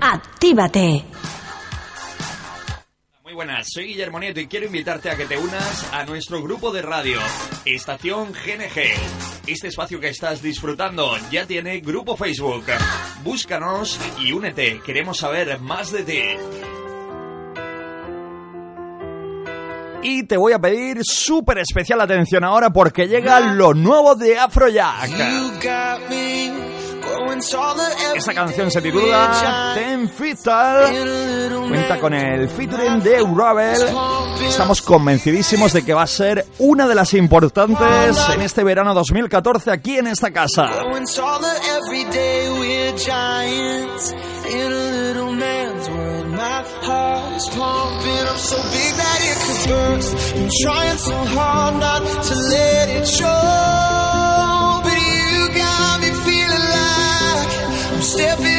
¡Actívate! Muy buenas, soy Guillermo Nieto y quiero invitarte a que te unas a nuestro grupo de radio, Estación GNG. Este espacio que estás disfrutando ya tiene grupo Facebook. Búscanos y únete, queremos saber más de ti. Y te voy a pedir súper especial atención ahora porque llega lo nuevo de Afrojack. Esta canción se titula Ten Fital. Cuenta con el featuring de Ravel. Estamos convencidísimos de que va a ser una de las importantes en este verano 2014 aquí en esta casa. step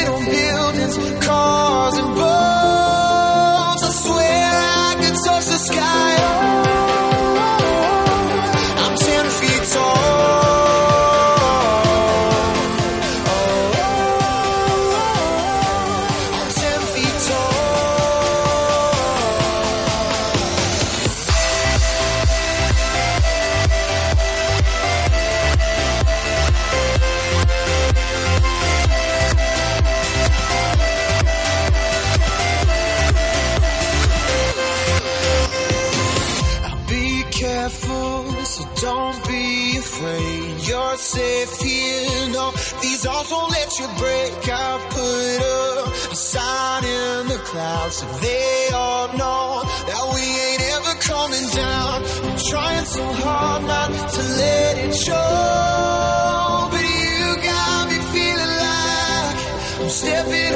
don't be afraid. You're safe here. No, these arms won't let you break. I put up a sign in the clouds so they all know that we ain't ever coming down. I'm trying so hard not to let it show. But you got me feeling like I'm stepping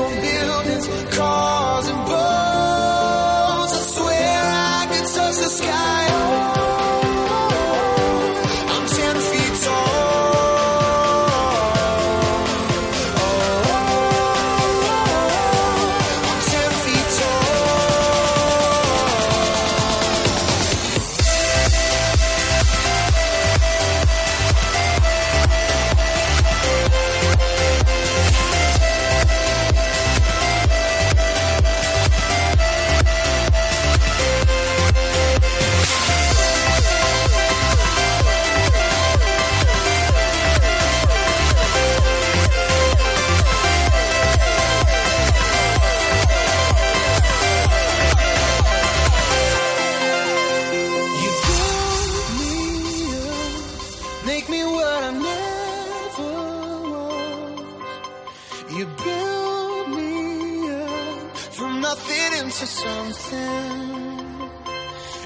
You build me up from nothing into something.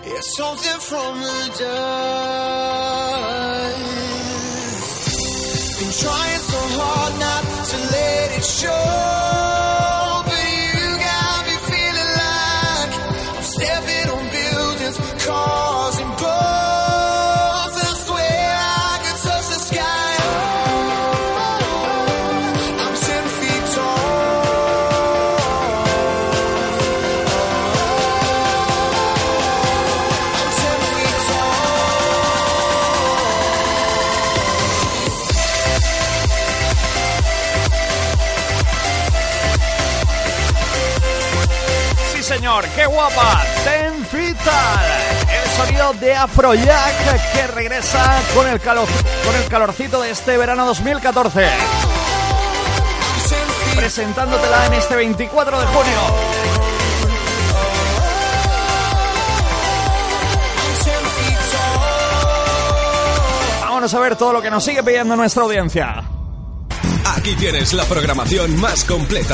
Yeah, something from the dust. Been trying señor, qué guapa. Ten Fital. El sonido de Afrojack que regresa con el, calor, con el calorcito de este verano 2014. Presentándotela en este 24 de junio. Vámonos a ver todo lo que nos sigue pidiendo nuestra audiencia. Aquí tienes la programación más completa.